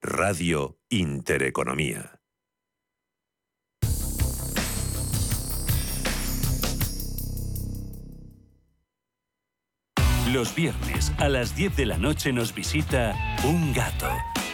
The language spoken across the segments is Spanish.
Radio Intereconomía. Los viernes a las 10 de la noche nos visita un gato,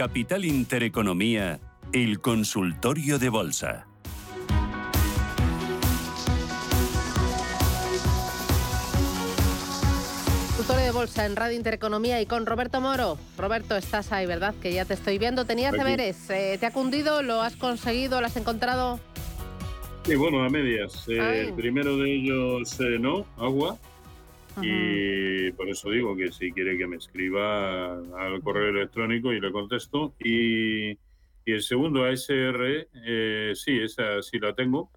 Capital Intereconomía, el consultorio de bolsa. Consultorio de bolsa en Radio Intereconomía y con Roberto Moro. Roberto, estás ahí, ¿verdad? Que ya te estoy viendo. Tenías deberes. Eh, ¿Te ha cundido? ¿Lo has conseguido? ¿Lo has encontrado? Sí, bueno, a medias. Eh, el primero de ellos, eh, no, agua. Y por eso digo que si quiere que me escriba al correo electrónico y le contesto. Y, y el segundo, ASR, eh, sí, esa sí la tengo.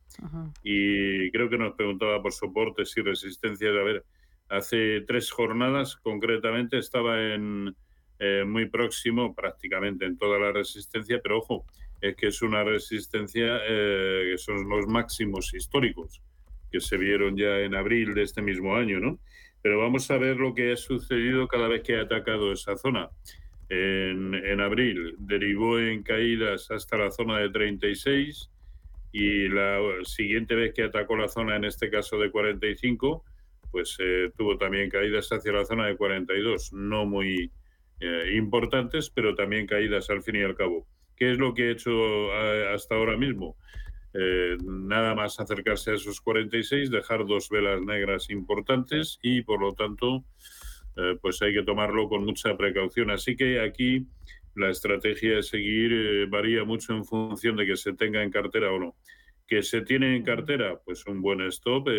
Y creo que nos preguntaba por soportes y resistencias. A ver, hace tres jornadas concretamente estaba en eh, muy próximo, prácticamente en toda la resistencia, pero ojo, es que es una resistencia eh, que son los máximos históricos que se vieron ya en abril de este mismo año, ¿no? Pero vamos a ver lo que ha sucedido cada vez que ha atacado esa zona. En, en abril derivó en caídas hasta la zona de 36 y la siguiente vez que atacó la zona, en este caso de 45, pues eh, tuvo también caídas hacia la zona de 42, no muy eh, importantes, pero también caídas al fin y al cabo. ¿Qué es lo que he hecho eh, hasta ahora mismo? Eh, nada más acercarse a esos 46, dejar dos velas negras importantes y por lo tanto eh, pues hay que tomarlo con mucha precaución. Así que aquí la estrategia de seguir eh, varía mucho en función de que se tenga en cartera o no. Que se tiene en cartera, pues un buen stop,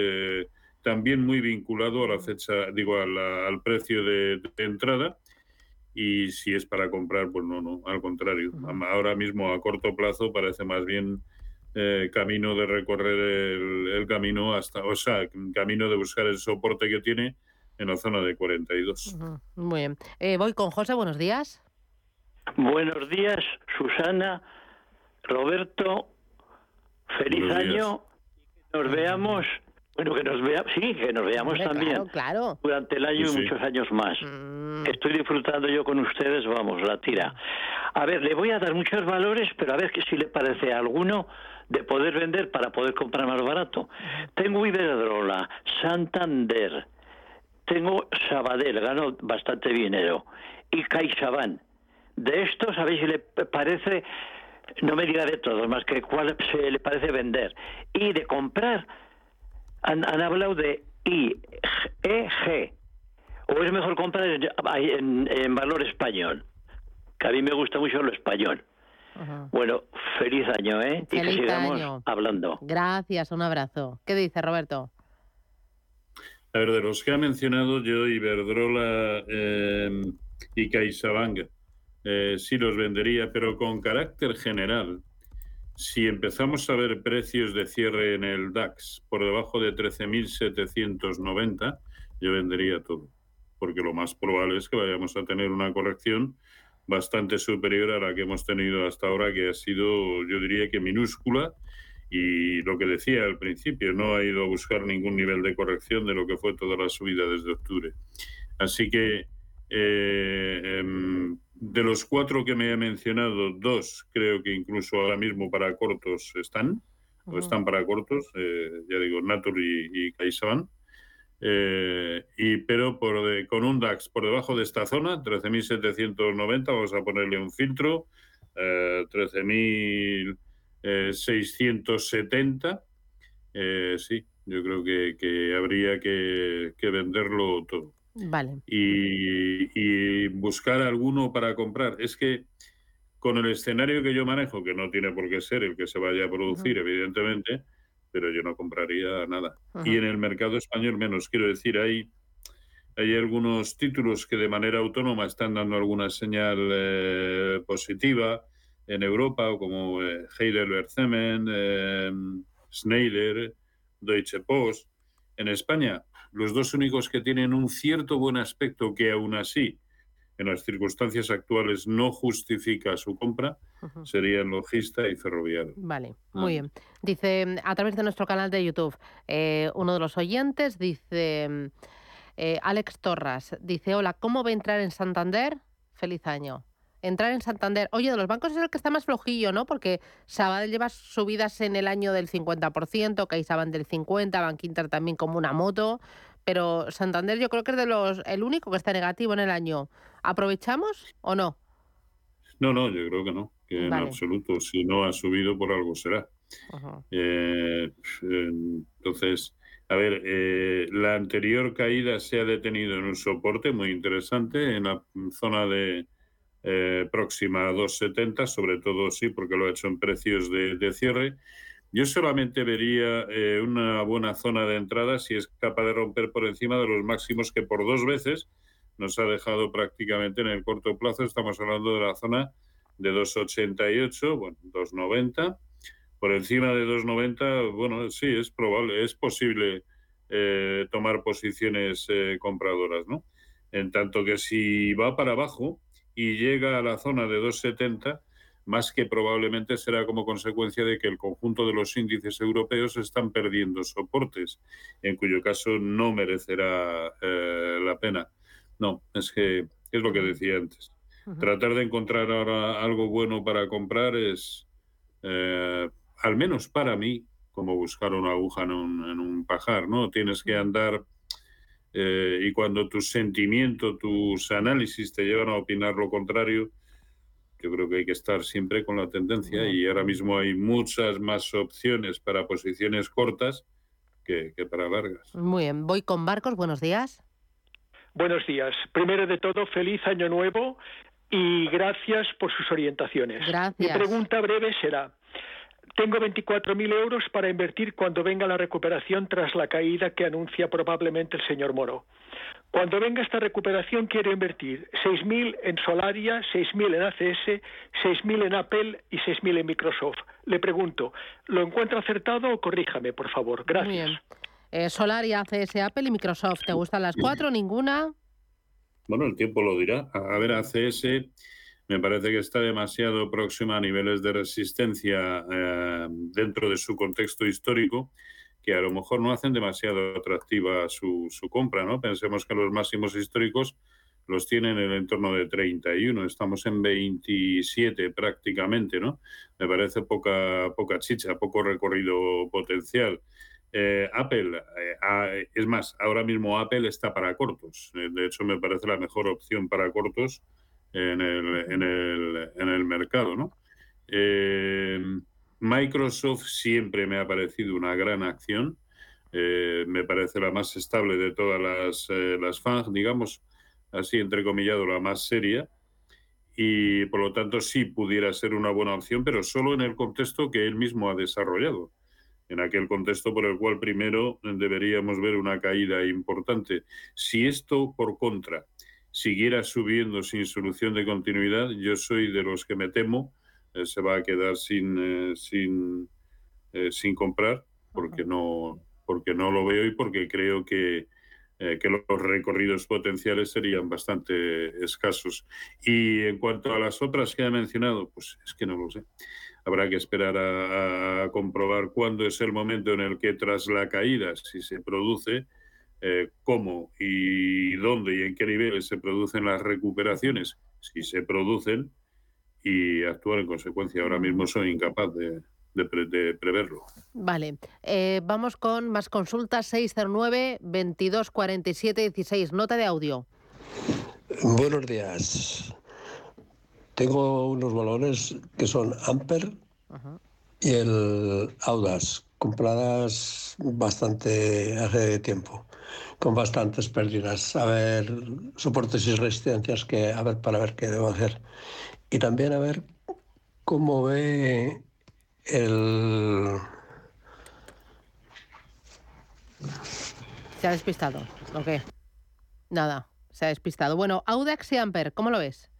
también muy vinculado a la fecha, digo, al precio de, de entrada y si es para comprar, pues no, no, al contrario. Ahora mismo a corto plazo parece más bien eh, camino de recorrer el, camino hasta, o sea, camino de buscar el soporte que tiene en la zona de 42. Muy bien. Eh, voy con José, buenos días. Buenos días, Susana, Roberto, feliz año. Nos veamos, bueno, que nos veamos, sí, que nos veamos también claro, durante el año y muchos años más. Mm. Estoy disfrutando yo con ustedes, vamos, la tira. A ver, le voy a dar muchos valores, pero a ver que si le parece a alguno de poder vender para poder comprar más barato. Tengo Iberdrola, Santander, tengo Sabadell, gano bastante dinero, y CaixaBank. De estos, a ver si le parece, no me diga de todos, más que cuál se le parece vender. Y de comprar, han, han hablado de IEG, o es mejor comprar en, en, en valor español, que a mí me gusta mucho lo español. Bueno, feliz año, ¿eh? y que Feliz sigamos año. hablando. Gracias, un abrazo. ¿Qué dice Roberto? A ver, de los que ha mencionado yo, Iberdrola eh, y CaixaBank, eh, sí los vendería, pero con carácter general. Si empezamos a ver precios de cierre en el DAX por debajo de 13.790, yo vendería todo, porque lo más probable es que vayamos a tener una corrección bastante superior a la que hemos tenido hasta ahora, que ha sido, yo diría que minúscula, y lo que decía al principio, no ha ido a buscar ningún nivel de corrección de lo que fue toda la subida desde octubre. Así que eh, em, de los cuatro que me he mencionado, dos creo que incluso ahora mismo para cortos están, o están para cortos, eh, ya digo, Natur y, y CaixaBank. Eh, y, pero por con un DAX por debajo de esta zona, 13.790, vamos a ponerle un filtro, 13.000 670, eh, sí, yo creo que, habría que, venderlo todo. Vale. Y, buscar alguno para comprar. Es que con el escenario que yo manejo, que no tiene por qué ser el que se vaya a producir, evidentemente, pero yo no compraría nada. Y en el mercado español menos, quiero decir, hay, hay algunos títulos que de manera autónoma están dando alguna señal eh, positiva en Europa, como eh, Heidelberg Cement, eh, Schneider, Deutsche Post. En España, los dos únicos que tienen un cierto buen aspecto que aún así, en las circunstancias actuales, no justifica su compra, serían Logista y Ferroviario. Vale, ah. muy bien. Dice, a través de nuestro canal de YouTube, eh, uno de los oyentes dice, eh, Alex Torras, dice, hola, ¿cómo va a entrar en Santander? Feliz año entrar en Santander. Oye, de los bancos es el que está más flojillo, ¿no? Porque Sabadell lleva subidas en el año del 50%, CaixaBank del 50%, Bank Inter también como una moto, pero Santander yo creo que es de los el único que está negativo en el año. ¿Aprovechamos o no? No, no, yo creo que no, que en absoluto. Si no ha subido, por algo será. Eh, entonces, a ver, eh, la anterior caída se ha detenido en un soporte muy interesante en la zona de eh, próxima a 2,70, sobre todo sí, porque lo ha hecho en precios de, cierre. Yo solamente vería eh, una buena zona de entrada si es capaz de romper por encima de los máximos que por dos veces nos ha dejado prácticamente en el corto plazo. Estamos hablando de la zona de 2,88, bueno, 2,90. Por encima de 2,90, bueno, sí, es probable, es posible eh, tomar posiciones compradoras, ¿no? En tanto que si va para abajo, y llega a la zona de 2,70, más que probablemente será como consecuencia de que el conjunto de los índices europeos están perdiendo soportes, en cuyo caso no merecerá eh, la pena. No, es que es lo que decía antes. Tratar de encontrar ahora algo bueno para comprar es, eh, al menos para mí, como buscar una aguja en un, en un pajar, ¿no? Tienes que andar eh, y cuando tus sentimientos, tus análisis te llevan a opinar lo contrario, yo creo que hay que estar siempre con la tendencia y ahora mismo hay muchas más opciones para posiciones cortas que, para largas. Muy bien, voy con Barcos, buenos días. Buenos días. Primero de todo, feliz año nuevo y gracias por sus orientaciones. Gracias. Mi pregunta breve será, tengo 24.000 euros para invertir cuando venga la recuperación tras la caída que anuncia probablemente el señor Moro. Cuando venga esta recuperación quiero invertir 6.000 en Solaria, 6.000 en ACS, 6.000 en Apple y 6.000 en Microsoft. Le pregunto, ¿lo encuentra acertado o corríjame, por favor? Gracias. Muy bien. Eh, Solaria, ACS, Apple y Microsoft. ¿Te gustan las cuatro? ¿Ninguna? Bueno, el tiempo lo dirá. A ver, ACS me parece que está demasiado próxima a niveles de resistencia eh, dentro de su contexto histórico que a lo mejor no hacen demasiado atractiva su, su compra, ¿no? Pensemos que los máximos históricos los tienen en el entorno de 31, estamos en 27 prácticamente, ¿no? Me parece poca, poca chicha, poco recorrido potencial. Eh, Apple, eh, es más, ahora mismo Apple está para cortos, de hecho me parece la mejor opción para cortos en el, en el, en el mercado. ¿no? Eh, Microsoft siempre me ha parecido una gran acción. Eh, me parece la más estable de todas las, eh, las FANG, digamos, así entrecomillado, la más seria. Y por lo tanto sí pudiera ser una buena opción, pero solo en el contexto que él mismo ha desarrollado. en aquel contexto por el cual primero deberíamos ver una caída importante. Si esto, por contra, siguiera subiendo sin solución de continuidad, yo soy de los que me temo eh, se va a quedar sin, eh, sin, eh, sin comprar porque no, porque no lo veo y porque creo que, que los recorridos potenciales serían bastante escasos. Y en cuanto a las otras que ha mencionado, pues es que no lo sé. Habrá que esperar a, comprobar cuándo es el momento en el que tras la caída, si se produce, eh, cómo y dónde y en qué niveles se producen las recuperaciones, si se producen, y actuar en consecuencia. Ahora mismo soy incapaz de, preverlo. Vale, eh, vamos con más consultas 609 22 47 16. Nota de audio. Buenos días. Tengo unos valores que son Amper y el Audas, compradas bastante hace tiempo, con bastantes pérdidas. A ver, soportes y resistencias que, a ver, para ver qué debo hacer. Y también a ver cómo ve el... Se ha despistado, ¿o qué? Nada, se ha despistado. Bueno, Audax y Amper, ¿cómo lo ves?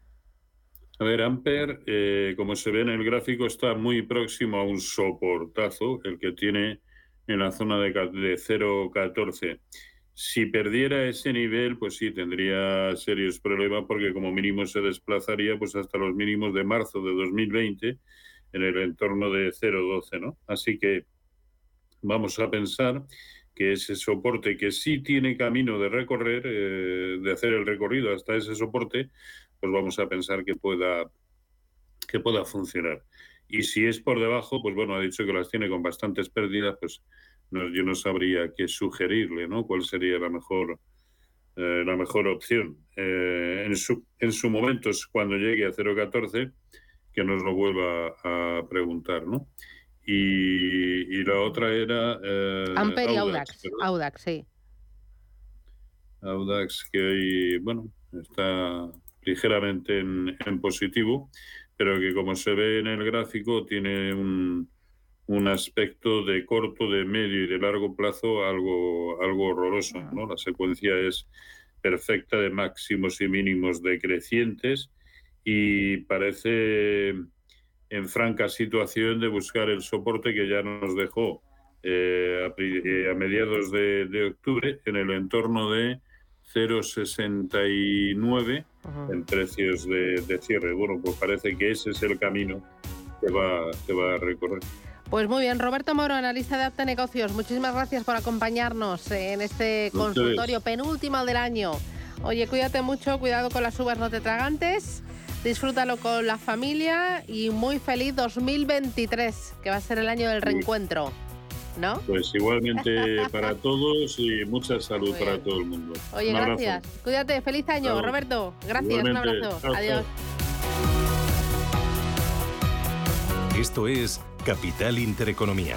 A ver, Amper, eh, como se ve en el gráfico, está muy próximo a un soportazo, el que tiene en la zona de, de 0,14. Si perdiera ese nivel, pues sí, tendría serios problemas porque como mínimo se desplazaría pues hasta los mínimos de marzo de 2020 en el entorno de 0,12, ¿no? Así que vamos a pensar que ese soporte que sí tiene camino de recorrer, eh, de hacer el recorrido hasta ese soporte, pues vamos a pensar que pueda, que pueda funcionar. Y si es por debajo, pues bueno, ha dicho que las tiene con bastantes pérdidas, pues no, yo no sabría qué sugerirle, ¿no? ¿Cuál sería la mejor, eh, la mejor opción? Eh, en, su, en su momento, cuando llegue a 0,14, que nos lo vuelva a preguntar, ¿no? Y, y la otra era... Eh, Amper y Audax. Audax, sí. Audax, que hoy, bueno, está ligeramente en, positivo, pero que como se ve en el gráfico tiene un, un, aspecto de corto, de medio y de largo plazo algo, algo horroroso. ¿no? La secuencia es perfecta de máximos y mínimos decrecientes y parece en franca situación de buscar el soporte que ya nos dejó eh, a, eh, mediados de, de octubre en el entorno de 0,69 en precios de, cierre. Bueno, pues parece que ese es el camino que va, que va a recorrer. Pues muy bien, Roberto Moro, analista de Apta Negocios, muchísimas gracias por acompañarnos en este consultorio penúltimo del año. Oye, cuídate mucho, cuidado con las uvas no te tragantes, disfrútalo con la familia y muy feliz 2023, que va a ser el año del reencuentro. ¿No? Pues igualmente para todos y mucha salud para todo el mundo. Oye, gracias. Cuídate, feliz año, Roberto. Gracias, un abrazo. Adiós. Esto es Capital Intereconomía.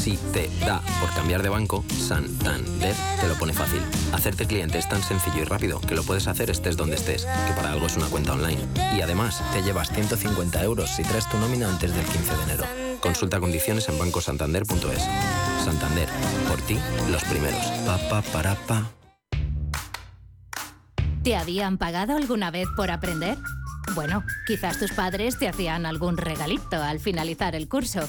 Si te da por cambiar de banco, Santander te lo pone fácil. Hacerte cliente es tan sencillo y rápido que lo puedes hacer estés donde estés, que para algo es una cuenta online. Y además, te llevas 150 euros si traes tu nómina antes del 15 de enero. Consulta condiciones en bancosantander.es. Santander, por ti, los primeros. Pa, pa, para, pa. ¿Te habían pagado alguna vez por aprender? Bueno, quizás tus padres te hacían algún regalito al finalizar el curso.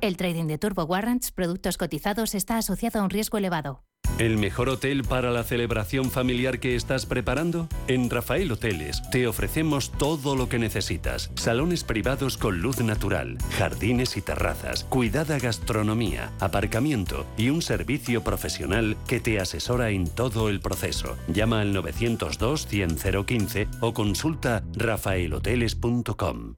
El trading de turbo warrants, productos cotizados, está asociado a un riesgo elevado. ¿El mejor hotel para la celebración familiar que estás preparando? En Rafael Hoteles te ofrecemos todo lo que necesitas. Salones privados con luz natural, jardines y terrazas, cuidada gastronomía, aparcamiento y un servicio profesional que te asesora en todo el proceso. Llama al 902 100 015 o consulta rafaelhoteles.com.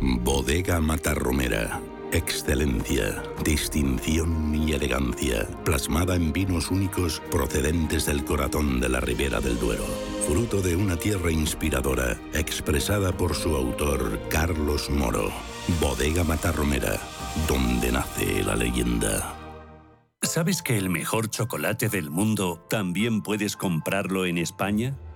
Bodega Matarromera Excelencia, distinción y elegancia, plasmada en vinos únicos procedentes del corazón de la Ribera del Duero. Fruto de una tierra inspiradora, expresada por su autor Carlos Moro. Bodega Matarromera, donde nace la leyenda. ¿Sabes que el mejor chocolate del mundo también puedes comprarlo en España?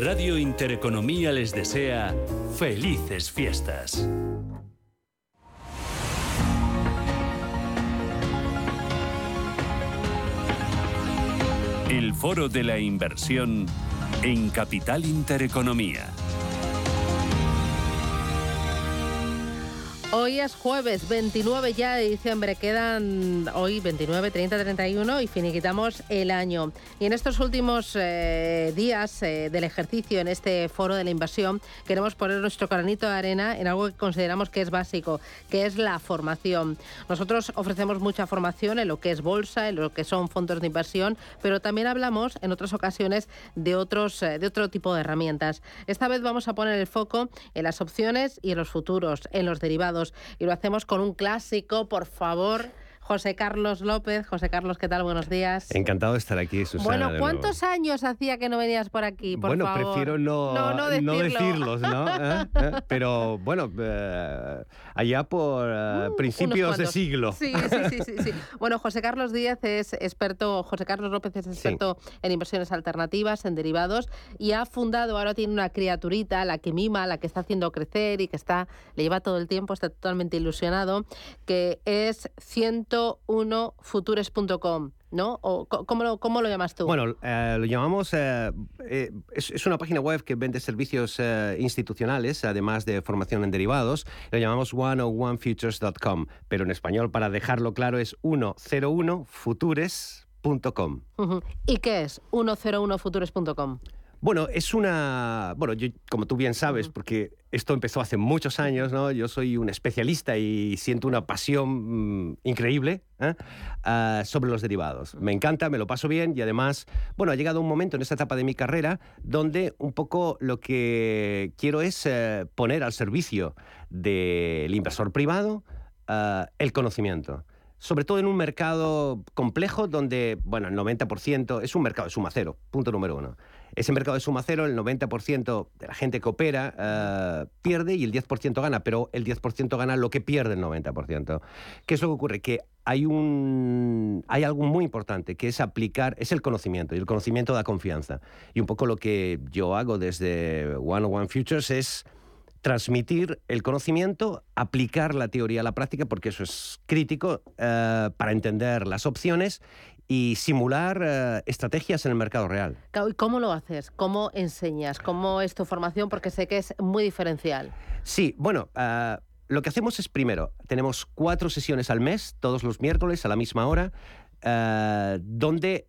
Radio Intereconomía les desea felices fiestas. El foro de la inversión en Capital Intereconomía. Hoy es jueves 29 ya de diciembre, quedan hoy 29, 30, 31 y finiquitamos el año. Y en estos últimos eh, días eh, del ejercicio en este foro de la inversión queremos poner nuestro granito de arena en algo que consideramos que es básico, que es la formación. Nosotros ofrecemos mucha formación en lo que es bolsa, en lo que son fondos de inversión, pero también hablamos en otras ocasiones de, otros, eh, de otro tipo de herramientas. Esta vez vamos a poner el foco en las opciones y en los futuros, en los derivados y lo hacemos con un clásico, por favor. José Carlos López. José Carlos, ¿qué tal? Buenos días. Encantado de estar aquí, Susana. Bueno, ¿cuántos años hacía que no venías por aquí? Por bueno, prefiero no, no, decirlos, ¿no? ¿Eh? ¿Eh? Pero bueno, eh, allá por uh, principios de siglo. Sí, sí, sí, sí, Bueno, José Carlos Díaz es experto, José Carlos López es experto en inversiones alternativas, en derivados, y ha fundado, ahora tiene una criaturita, la que mima, la que está haciendo crecer y que está, le lleva todo el tiempo, está totalmente ilusionado, que es ciento 1futures.com. ¿no? O, ¿cómo, lo, ¿Cómo lo llamas tú? Bueno, eh, lo llamamos, eh, eh, es, una página web que vende servicios institucionales, además de formación en derivados. Lo llamamos 101futures.com, pero en español, para dejarlo claro, es 101futures.com. ¿Y qué es 101futures.com? Bueno, es una. Bueno, yo, como tú bien sabes, porque esto empezó hace muchos años, ¿no? Yo soy un especialista y siento una pasión mm, increíble ¿eh? ah, sobre los derivados. Me encanta, me lo paso bien y además, bueno, ha llegado un momento en esta etapa de mi carrera donde un poco lo que quiero es eh, poner al servicio del inversor privado ah, el conocimiento sobre todo en un mercado complejo donde, bueno, el 90% es un mercado de suma cero, punto número uno. Ese mercado de suma cero, el 90% de la gente que opera eh, pierde y el 10% gana, pero el 10% gana lo que pierde el 90%. ¿Qué es lo que ocurre? Que hay, un, hay algo muy importante que es aplicar, es el conocimiento, y el conocimiento da confianza. Y un poco lo que yo hago desde One One Futures es transmitir el conocimiento, aplicar la teoría a la práctica, porque eso es crítico eh, para entender las opciones y simular eh, estrategias en el mercado real. ¿Y cómo lo haces? ¿Cómo enseñas? ¿Cómo es tu formación? Porque sé que es muy diferencial. Sí, bueno, eh, lo que hacemos es primero, tenemos cuatro sesiones al mes, todos los miércoles a la misma hora, eh, donde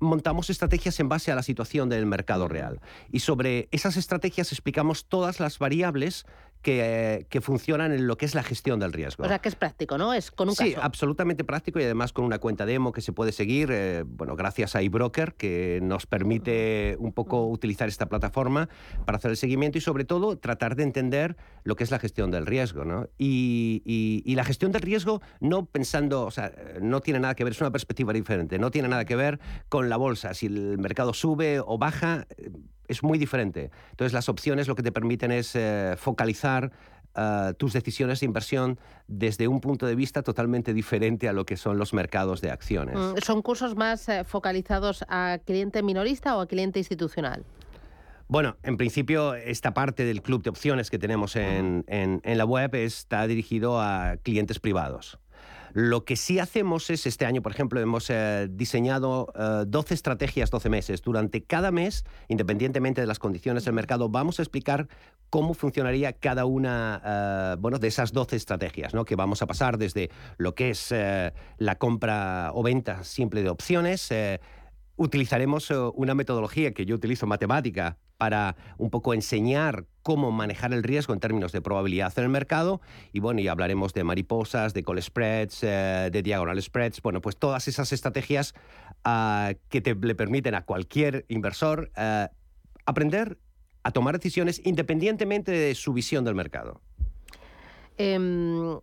montamos estrategias en base a la situación del mercado real. Y sobre esas estrategias explicamos todas las variables que, funcionan en lo que es la gestión del riesgo. O sea, que es práctico, ¿no? Es con un Sí, absolutamente práctico y además con una cuenta demo que se puede seguir, eh, bueno, gracias a iBroker, que nos permite un poco utilizar esta plataforma para hacer el seguimiento y sobre todo tratar de entender lo que es la gestión del riesgo, ¿no? Y, y la gestión del riesgo no pensando, o sea, no tiene nada que ver, es una perspectiva diferente, no tiene nada que ver con la bolsa, si el mercado sube o baja es muy diferente. Entonces las opciones lo que te permiten es eh, focalizar eh, tus decisiones de inversión desde un punto de vista totalmente diferente a lo que son los mercados de acciones. Mm, ¿Son cursos más eh, focalizados a cliente minorista o a cliente institucional? Bueno, en principio esta parte del club de opciones que tenemos en, en la web está dirigido a clientes privados. Lo que sí hacemos es, este año, por ejemplo, hemos eh, diseñado 12 eh, estrategias, 12 meses. Durante cada mes, independientemente de las condiciones del mercado, vamos a explicar cómo funcionaría cada una eh, bueno, de esas 12 estrategias, ¿no? que vamos a pasar desde lo que es la compra o venta simple de opciones, utilizaremos una metodología que yo utilizo, matemática, para un poco enseñar cómo manejar el riesgo en términos de probabilidad en el mercado. Y bueno, y hablaremos de mariposas, de call spreads, eh, de diagonal spreads. Bueno, pues todas esas estrategias ah, que te, le permiten a cualquier inversor eh, aprender a tomar decisiones independientemente de su visión del mercado. Em,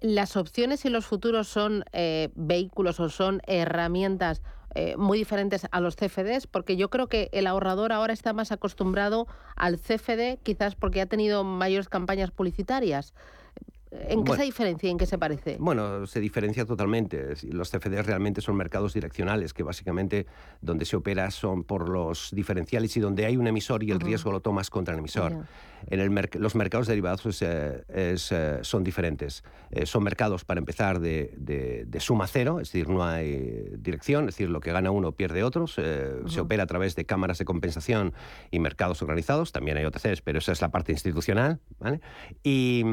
las opciones y los futuros son eh, vehículos o son herramientas eh, muy diferentes a los CFDs, porque yo creo que el ahorrador ahora está más acostumbrado al CFD, quizás porque ha tenido mayores campañas publicitarias. ¿En qué se diferencia y en qué se parece? Bueno, se diferencia totalmente. Los CFDs realmente son mercados direccionales, que básicamente donde se opera son por los diferenciales y donde hay un emisor y el riesgo lo tomas contra el emisor. En el los mercados derivados pues, eh, eh, son diferentes. Eh, son mercados, para empezar, de, suma cero, es decir, no hay dirección, es decir, lo que gana uno pierde otros. Se opera a través de cámaras de compensación y mercados organizados. También hay OTCs, pero esa es la parte institucional. ¿vale? Y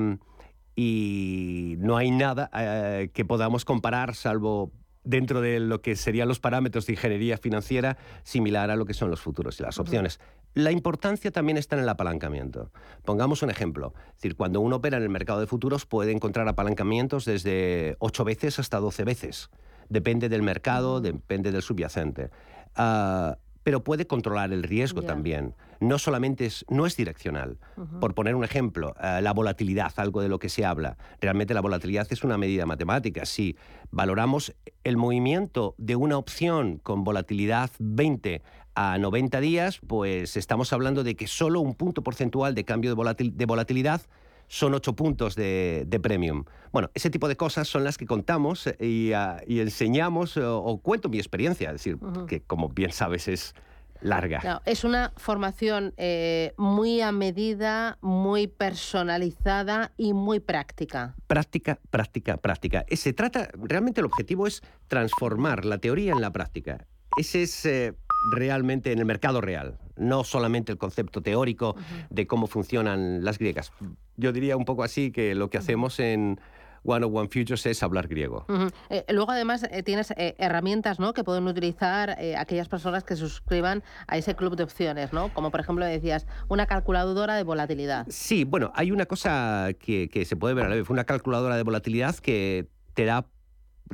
y no hay nada eh, que podamos comparar salvo dentro de lo que serían los parámetros de ingeniería financiera similar a lo que son los futuros y las opciones. La importancia también está en el apalancamiento. Pongamos un ejemplo. Es decir, cuando uno opera en el mercado de futuros puede encontrar apalancamientos desde 8 veces hasta 12 veces. Depende del mercado, depende del subyacente. Ah, pero puede controlar el riesgo también. No solamente es, no es direccional. Por poner un ejemplo, eh, la volatilidad, algo de lo que se habla. Realmente la volatilidad es una medida matemática. Si valoramos el movimiento de una opción con volatilidad 20 a 90 días, pues estamos hablando de que solo un punto porcentual de cambio de, volatilidad son ocho puntos de, premium. Bueno, ese tipo de cosas son las que contamos y, ah, enseñamos o, cuento mi experiencia, es decir, que como bien sabes es larga. es una formación eh, muy a medida, muy personalizada y muy práctica. Práctica, práctica, práctica. Eh, se trata, realmente el objetivo es transformar la teoría en la práctica. Ese es... Eh, realmente en el mercado real, no solamente el concepto teórico de cómo funcionan las griegas. Yo diría un poco así que lo que hacemos en One on One Futures es hablar griego. Eh, luego, además, eh, tienes eh, herramientas ¿no? que pueden utilizar aquellas personas que suscriban a ese club de opciones, ¿no? Como, por ejemplo, decías, una calculadora de volatilidad. Sí, bueno, hay una cosa que, que se puede ver a la vez. Una calculadora de volatilidad que te da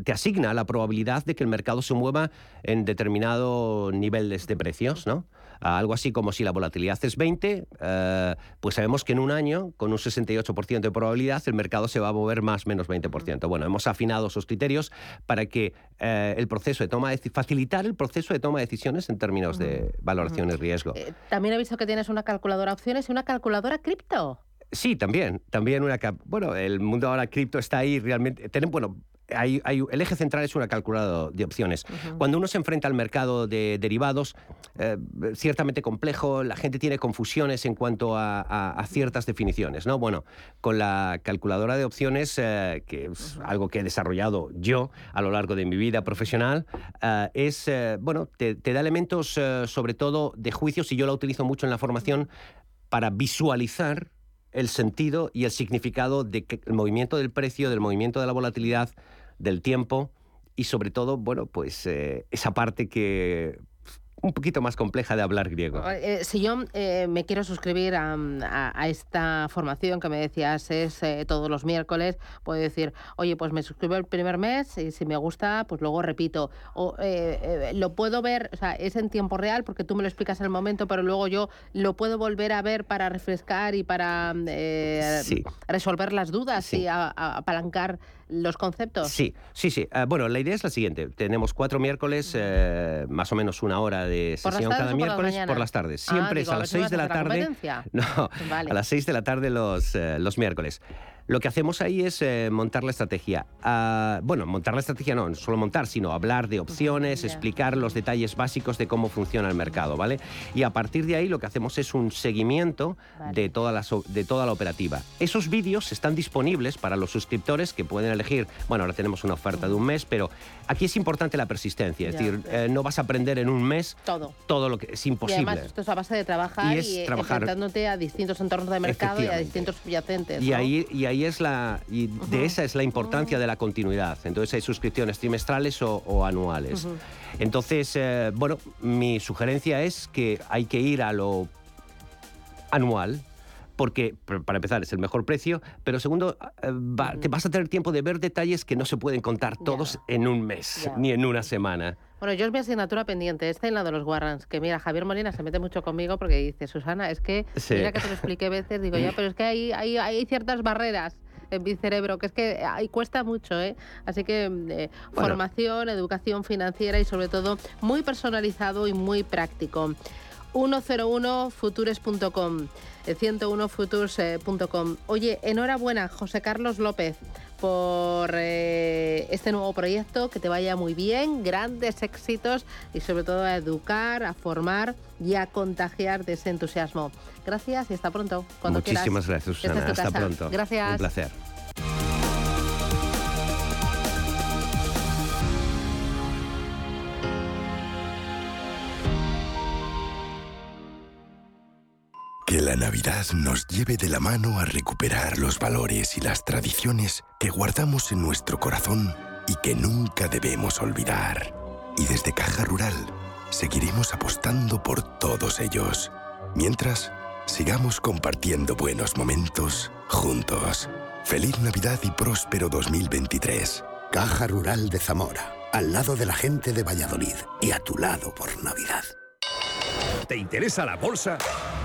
te asigna la probabilidad de que el mercado se mueva en determinado niveles de precios, ¿no? Algo así como si la volatilidad es 20, eh, pues sabemos que en un año, con un 68% de probabilidad, el mercado se va a mover más menos 20%. Bueno, hemos afinado esos criterios para que eh, el proceso de toma de facilitar el proceso de toma de decisiones en términos de valoración y riesgo. Eh, también he visto que tienes una calculadora opciones y una calculadora cripto. Sí, también, también una bueno, el mundo ahora cripto está ahí realmente. Bueno, el eje central es una calculadora de opciones. Cuando uno se enfrenta al mercado de derivados, eh, ciertamente complejo, la gente tiene confusiones en cuanto a, ciertas definiciones. ¿no? Bueno, con la calculadora de opciones, eh, que es algo que he desarrollado yo a lo largo de mi vida profesional, eh, es, bueno, te, te, da elementos sobre todo de juicios y yo la utilizo mucho en la formación para visualizar el sentido y el significado del movimiento del precio, del movimiento de la volatilidad, del tiempo y sobre todo, bueno, pues eh, esa parte que un poquito más compleja de hablar griego. Eh, si yo eh, me quiero suscribir a, esta formación que me decías es eh, todos los miércoles, puedo decir, oye, pues me suscribo el primer mes y si me gusta, pues luego repito. O lo puedo ver, o sea, es en tiempo real porque tú me lo explicas en el momento, pero luego yo lo puedo volver a ver para refrescar y para resolver las dudas y apalancar los conceptos. Sí, sí, sí. bueno, la idea es la siguiente. Tenemos cuatro miércoles, más o menos una hora de de ¿Por las sesión cada por miércoles por las tardes. Ah, Siempre digo, es a las si 6 de la tarde. No, Vale. a las 6 de la tarde los, eh, los miércoles. Lo que hacemos ahí es eh, montar la estrategia. Ah, bueno, montar la estrategia no, no solo montar, sino hablar de opciones, explicar los detalles básicos de cómo funciona el mercado, ¿vale? Y a partir de ahí lo que hacemos es un seguimiento de, toda la, de toda la operativa. Esos vídeos están disponibles para los suscriptores que pueden elegir, bueno, ahora tenemos una oferta de un mes, pero aquí es importante la persistencia, es decir, eh, no vas a aprender en un mes Todo. todo lo que es Y imposible. además esto es a base de trabajar Y y, es eh, trabajar- enfrentándote a distintos entornos de mercado y a distintos subyacentes. Y ¿no? ahí, y ahí es la. Y de esa es la importancia de la continuidad. Entonces hay suscripciones trimestrales o, o anuales. Entonces, eh, bueno, mi sugerencia es que hay que ir a lo anual. Porque, para empezar, es el mejor precio, pero segundo, eh, va- te vas a tener tiempo de ver detalles que no se pueden contar todos en un mes, Ya. ni en una semana. Bueno, yo es mi asignatura pendiente, esta y la de los Warrants, que mira, Javier Molina se mete mucho conmigo porque dice, Susana, es que, Sí. mira que te lo expliqué veces, digo ya, pero es que hay, hay, hay ciertas barreras en mi cerebro, que es que ahí cuesta mucho, ¿eh? Así que eh, Bueno. formación, educación financiera y sobre todo muy personalizado y muy práctico. 101futures.com, eh, 101futures.com. Oye, enhorabuena, José Carlos López, por eh, este nuevo proyecto, que te vaya muy bien, grandes éxitos y sobre todo a educar, a formar y a contagiar de ese entusiasmo. Gracias y hasta pronto. Cuando Muchísimas quieras. gracias, Susana. Hasta casa. pronto. Gracias. Un placer. Que la Navidad nos lleve de la mano a recuperar los valores y las tradiciones que guardamos en nuestro corazón y que nunca debemos olvidar. Y desde Caja Rural seguiremos apostando por todos ellos. Mientras, sigamos compartiendo buenos momentos juntos. Feliz Navidad y próspero 2023. Caja Rural de Zamora, al lado de la gente de Valladolid y a tu lado por Navidad. ¿Te interesa la bolsa?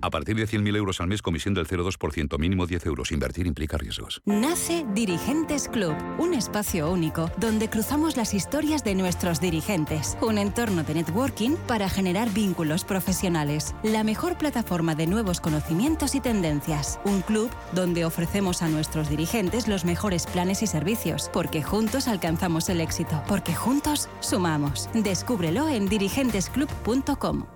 A partir de 100.000 euros al mes, comisión del 0,2%, mínimo 10 euros. Invertir implica riesgos. Nace Dirigentes Club, un espacio único donde cruzamos las historias de nuestros dirigentes, un entorno de networking para generar vínculos profesionales, la mejor plataforma de nuevos conocimientos y tendencias, un club donde ofrecemos a nuestros dirigentes los mejores planes y servicios, porque juntos alcanzamos el éxito, porque juntos sumamos. Descúbrelo en dirigentesclub.com.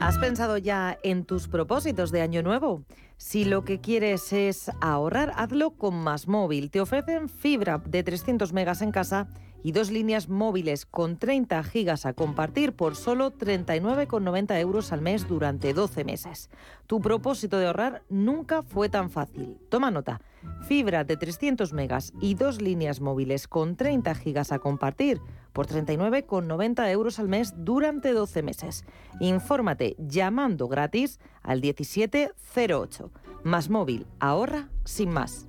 ¿Has pensado ya en tus propósitos de año nuevo? Si lo que quieres es ahorrar, hazlo con Más Móvil. Te ofrecen fibra de 300 megas en casa y dos líneas móviles con 30 gigas a compartir por solo 39,90 euros al mes durante 12 meses. Tu propósito de ahorrar nunca fue tan fácil. Toma nota. Fibra de 300 megas y dos líneas móviles con 30 gigas a compartir por 39,90 euros al mes durante 12 meses. Infórmate llamando gratis al 1708. Más móvil, ahorra sin más.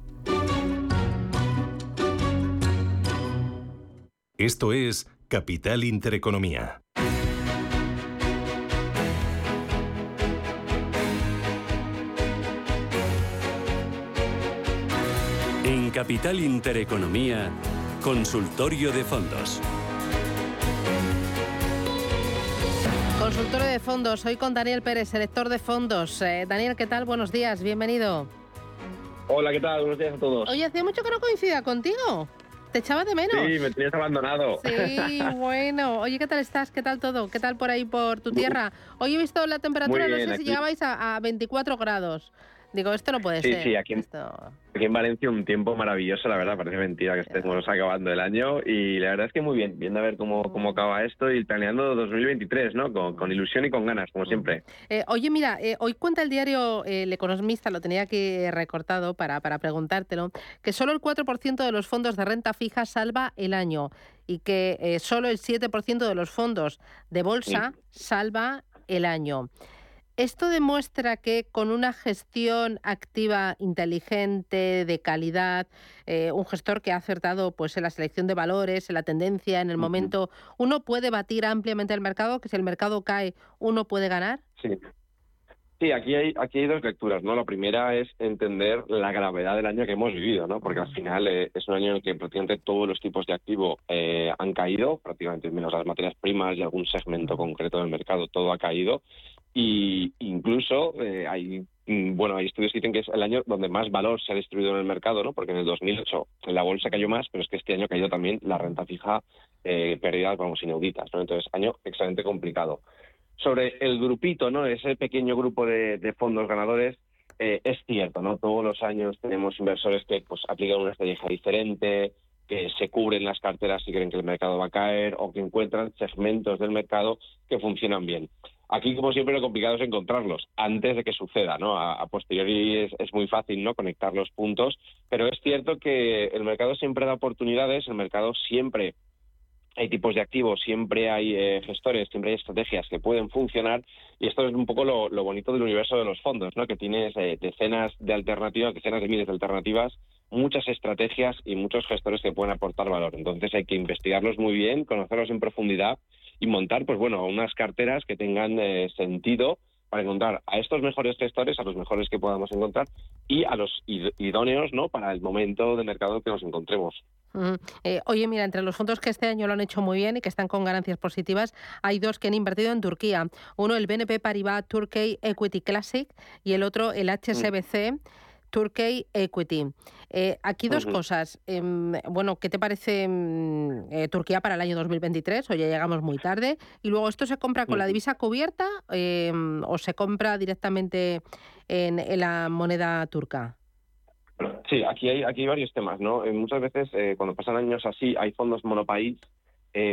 Esto es Capital Intereconomía. En Capital Intereconomía, consultorio de fondos. Consultorio de fondos, hoy con Daniel Pérez, selector de fondos. Eh, Daniel, ¿qué tal? Buenos días, bienvenido. Hola, ¿qué tal? Buenos días a todos. Oye, hacía mucho que no coincidía contigo. Te echaba de menos. Sí, me tenías abandonado. Sí, bueno. Oye, ¿qué tal estás? ¿Qué tal todo? ¿Qué tal por ahí, por tu tierra? Hoy he visto la temperatura, Muy no bien, sé si llegabais a, a 24 grados. Digo, esto no puede sí, ser. Sí, aquí en, aquí en Valencia un tiempo maravilloso, la verdad, parece mentira que estemos acabando el año y la verdad es que muy bien, viendo a ver cómo, cómo acaba esto y planeando 2023, ¿no? Con, con ilusión y con ganas, como siempre. Eh, oye, mira, eh, hoy cuenta el diario eh, El Economista, lo tenía aquí recortado para, para preguntártelo, que solo el 4% de los fondos de renta fija salva el año y que eh, solo el 7% de los fondos de bolsa salva el año. Esto demuestra que con una gestión activa, inteligente, de calidad, eh, un gestor que ha acertado pues, en la selección de valores, en la tendencia, en el momento, uno puede batir ampliamente el mercado, que si el mercado cae, uno puede ganar. Sí. Sí, aquí hay, aquí hay dos lecturas, ¿no? La primera es entender la gravedad del año que hemos vivido, ¿no? Porque al final eh, es un año en el que prácticamente todos los tipos de activo eh, han caído, prácticamente menos las materias primas y algún segmento concreto del mercado, todo ha caído. Y incluso eh, hay mm, bueno, hay estudios que dicen que es el año donde más valor se ha distribuido en el mercado, ¿no? Porque en el 2008 la bolsa cayó más, pero es que este año caído también la renta fija, eh, pérdidas, vamos, inauditas, ¿no? Entonces, año excelente complicado sobre el grupito, ¿no? Ese pequeño grupo de, fondos ganadores, eh, es cierto, ¿no? Todos los años tenemos inversores que pues aplican una estrategia diferente, que se cubren las carteras si creen que el mercado va a caer o que encuentran segmentos del mercado que funcionan bien. Aquí, como siempre, lo complicado es encontrarlos antes de que suceda, ¿no? A, posteriori es, muy fácil, ¿no? Conectar los puntos, pero es cierto que el mercado siempre da oportunidades, el mercado siempre hay tipos de activos, siempre hay eh, gestores, siempre hay estrategias que pueden funcionar y esto es un poco lo, bonito del universo de los fondos, ¿no? que tienes eh, decenas de alternativas, decenas de miles de alternativas, muchas estrategias y muchos gestores que pueden aportar valor. Entonces hay que investigarlos muy bien, conocerlos en profundidad y montar, pues bueno, unas carteras que tengan eh, sentido para encontrar a estos mejores gestores, a los mejores que podamos encontrar y a los idóneos ¿no? para el momento de mercado que nos encontremos. Eh, oye, mira, entre los fondos que este año lo han hecho muy bien y que están con ganancias positivas, hay dos que han invertido en Turquía. Uno, el BNP Paribas Turkey Equity Classic y el otro, el HSBC. Mm. Turkey Equity. Eh, aquí dos cosas. Em, bueno, ¿qué te parece mm, eh, Turquía para el año 2023? O ya llegamos muy tarde. Y luego, ¿esto se compra con la divisa cubierta em, o se compra directamente en, la moneda turca? Sí, aquí hay, aquí hay varios temas, ¿no? Eh, muchas veces cuando pasan años así hay fondos monopaís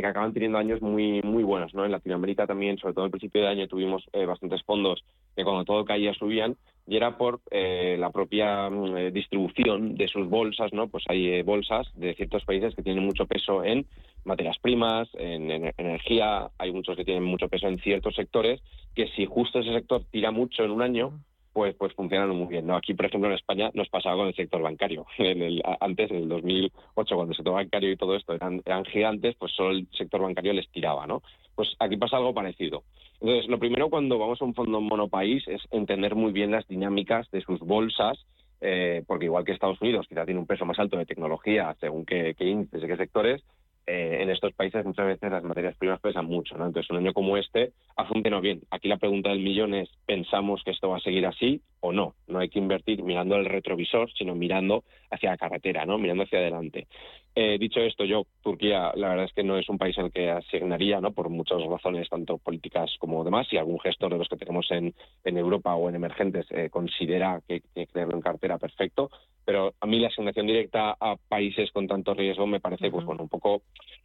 que acaban teniendo años muy muy buenos, ¿no? En Latinoamérica también, sobre todo al principio de año, tuvimos bastantes fondos que cuando todo caía subían y era por eh, la propia mm, eh, distribución de sus bolsas, ¿no? Pues hay eh, bolsas de ciertos países que tienen mucho peso en materias primas, en, energía, hay muchos que tienen mucho peso en ciertos sectores, que si justo ese sector tira mucho en un año, pues, pues funcionan muy bien. ¿no? Aquí, por ejemplo, en España nos pasaba con el sector bancario. En el, antes, en el 2008, cuando el sector bancario y todo esto eran, eran gigantes, pues solo el sector bancario les tiraba, ¿no? Pues aquí pasa algo parecido. Entonces, lo primero cuando vamos a un fondo monopaís es entender muy bien las dinámicas de sus bolsas, eh, porque igual que Estados Unidos quizá tiene un peso más alto de tecnología según qué, qué índices y qué sectores, eh, en estos países muchas veces las materias primas pesan mucho, ¿no? Entonces un año como este ha funcionado bien. Aquí la pregunta del millón es, ¿pensamos que esto va a seguir así o no? No hay que invertir mirando al retrovisor, sino mirando hacia la carretera, ¿no? Mirando hacia adelante. Eh, dicho esto, yo, Turquía, la verdad es que no es un país al que asignaría, ¿no? Por muchas razones, tanto políticas como demás. Si algún gestor de los que tenemos en, en Europa o en emergentes eh, considera que tiene que tenerlo en cartera, perfecto. Pero a mí la asignación directa a países con tanto riesgo me parece, pues bueno, un poco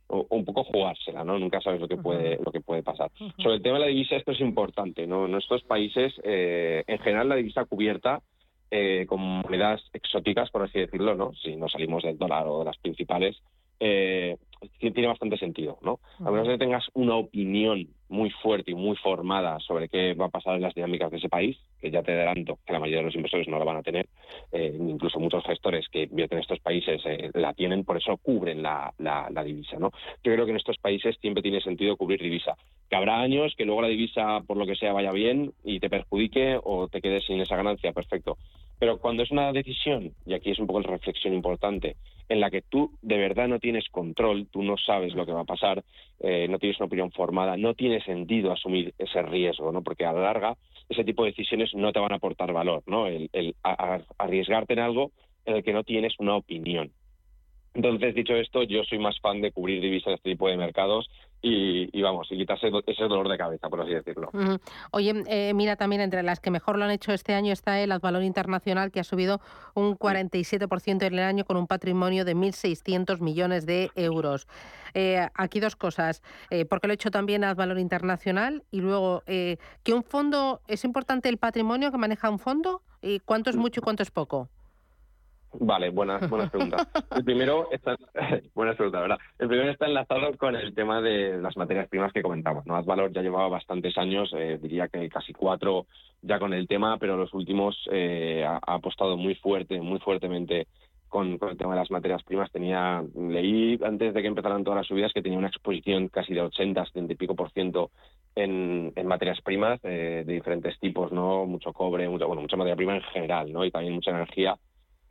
un poco jugársela, ¿no? Nunca sabes lo que puede lo que puede pasar. Sobre el tema de la divisa, esto es importante, ¿no? En estos países, eh, en general, la divisa cubierta eh, con monedas exóticas, por así decirlo, ¿no? Si no salimos del dólar o de las principales, eh, tiene bastante sentido, ¿no? A menos que tengas una opinión muy fuerte y muy formada sobre qué va a pasar en las dinámicas de ese país, que ya te adelanto que la mayoría de los inversores no la van a tener, eh, incluso muchos gestores que invierten en estos países eh, la tienen, por eso cubren la, la, divisa, ¿no? Yo creo que en estos países siempre tiene sentido cubrir divisa. Que habrá años que luego la divisa, por lo que sea, vaya bien y te perjudique o te quedes sin esa ganancia, perfecto. Pero cuando es una decisión, y aquí es un poco la reflexión importante, en la que tú de verdad no tienes control, tú no sabes lo que va a pasar, eh, no tienes una opinión formada, no tiene sentido asumir ese riesgo, ¿no? Porque a la larga ese tipo de decisiones no te van a aportar valor, ¿no? El, arriesgarte en algo en el que no tienes una opinión. Entonces, dicho esto, yo soy más fan de cubrir divisas en este tipo de mercados y, vamos, y quitarse ese dolor de cabeza, por así decirlo. Oye, eh, mira, también entre las que mejor lo han hecho este año está el Advalor Internacional, que ha subido un 47% en el año con un patrimonio de 1.600 millones de euros. Eh, aquí dos cosas. Eh, ¿Por qué lo he hecho también Advalor Internacional? Y luego, eh, ¿que un fondo, es importante el patrimonio que maneja un fondo? ¿Y cuánto es mucho y cuánto es poco? Vale, buenas, buenas preguntas. El primero está, buenas preguntas, ¿verdad? El primero está enlazado con el tema de las materias primas que comentamos. ¿no? Advalor ya llevaba bastantes años, eh, diría que casi cuatro ya con el tema, pero los últimos eh, ha, apostado muy fuerte, muy fuertemente con, el tema de las materias primas. Tenía, leí antes de que empezaran todas las subidas que tenía una exposición casi de 80, 70 y pico por ciento en, en materias primas eh, de diferentes tipos, ¿no? Mucho cobre, mucho, bueno, mucha materia prima en general, ¿no? Y también mucha energía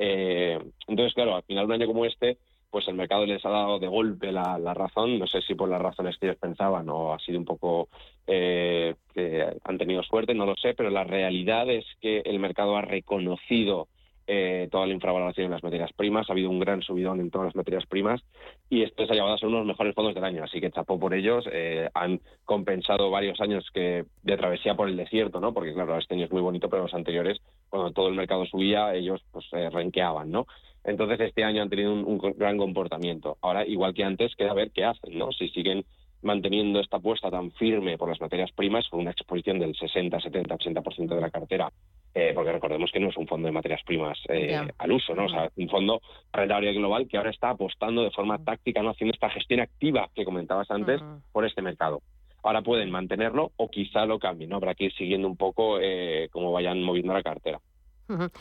eh, entonces, claro, al final de un año como este, pues el mercado les ha dado de golpe la, razón, no sé si por las razones que ellos pensaban o ha sido un poco eh, que han tenido suerte, no lo sé, pero la realidad es que el mercado ha reconocido eh, toda la infravaloración en las materias primas, ha habido un gran subidón en todas las materias primas y esto se ha llevado a ser uno de los mejores fondos del año, así que chapó por ellos, eh, han compensado varios años que de travesía por el desierto, ¿no? Porque claro, este año es muy bonito, pero los anteriores, cuando todo el mercado subía, ellos pues eh, renqueaban, ¿no? Entonces este año han tenido un, gran comportamiento. Ahora, igual que antes, queda ver qué hacen, ¿no? Si siguen manteniendo esta apuesta tan firme por las materias primas, con una exposición del 60, 70, 80% de la cartera eh, porque recordemos que no es un fondo de materias primas eh, al uso, ¿no? O sea, un fondo rentario global que ahora está apostando de forma táctica, ¿no? Haciendo esta gestión activa que comentabas antes por este mercado. Ahora pueden mantenerlo o quizá lo cambien, ¿no? Habrá que ir siguiendo un poco eh, cómo vayan moviendo la cartera.